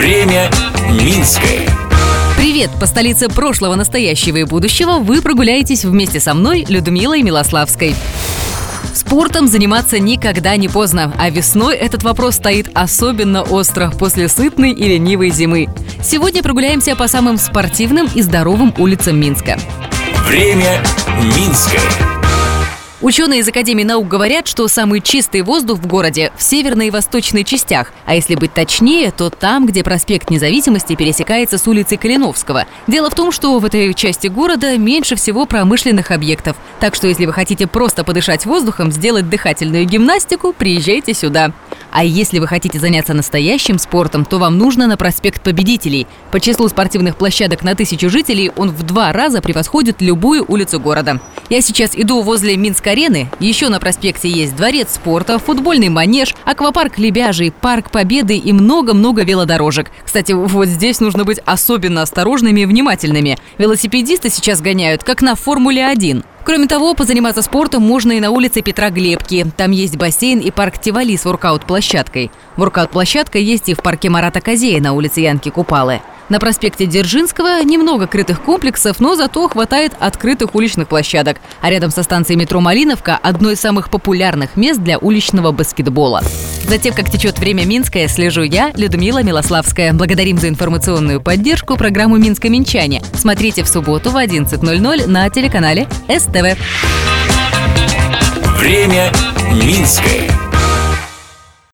Время Минское. Привет! По столице прошлого, настоящего и будущего вы прогуляетесь вместе со мной, Людмилой Милославской. Спортом заниматься никогда не поздно, а весной этот вопрос стоит особенно остро после сытной и ленивой зимы. Сегодня прогуляемся по самым спортивным и здоровым улицам Минска. Время Минское. Ученые из Академии наук говорят, что самый чистый воздух в городе в северной и восточной частях, а если быть точнее, то там, где проспект Независимости пересекается с улицей Калиновского. Дело в том, что в этой части города меньше всего промышленных объектов, так что если вы хотите просто подышать воздухом, сделать дыхательную гимнастику, приезжайте сюда. А если вы хотите заняться настоящим спортом, то вам нужно на проспект Победителей. По числу спортивных площадок на тысячу жителей он в два раза превосходит любую улицу города. Я сейчас иду возле Минск-арены. Еще на проспекте есть дворец спорта, футбольный манеж, аквапарк Лебяжий, парк Победы и много-много велодорожек. Кстати, вот здесь нужно быть особенно осторожными и внимательными. Велосипедисты сейчас гоняют, как на Формуле-1. Кроме того, позаниматься спортом можно и на улице Петра Глебки. Там есть бассейн и парк Тивали с воркаут-площадкой. Воркаут-площадка есть и в парке Марата Козея на улице Янки Купалы. На проспекте Дзержинского немного крытых комплексов, но зато хватает открытых уличных площадок. А рядом со станцией метро Малиновка – одно из самых популярных мест для уличного баскетбола. Затем, как течет время Минское, слежу я, Людмила Милославская. Благодарим за информационную поддержку программу «Минско-Минчане». Смотрите в субботу в 11.00 на телеканале СТВ. Время Минское.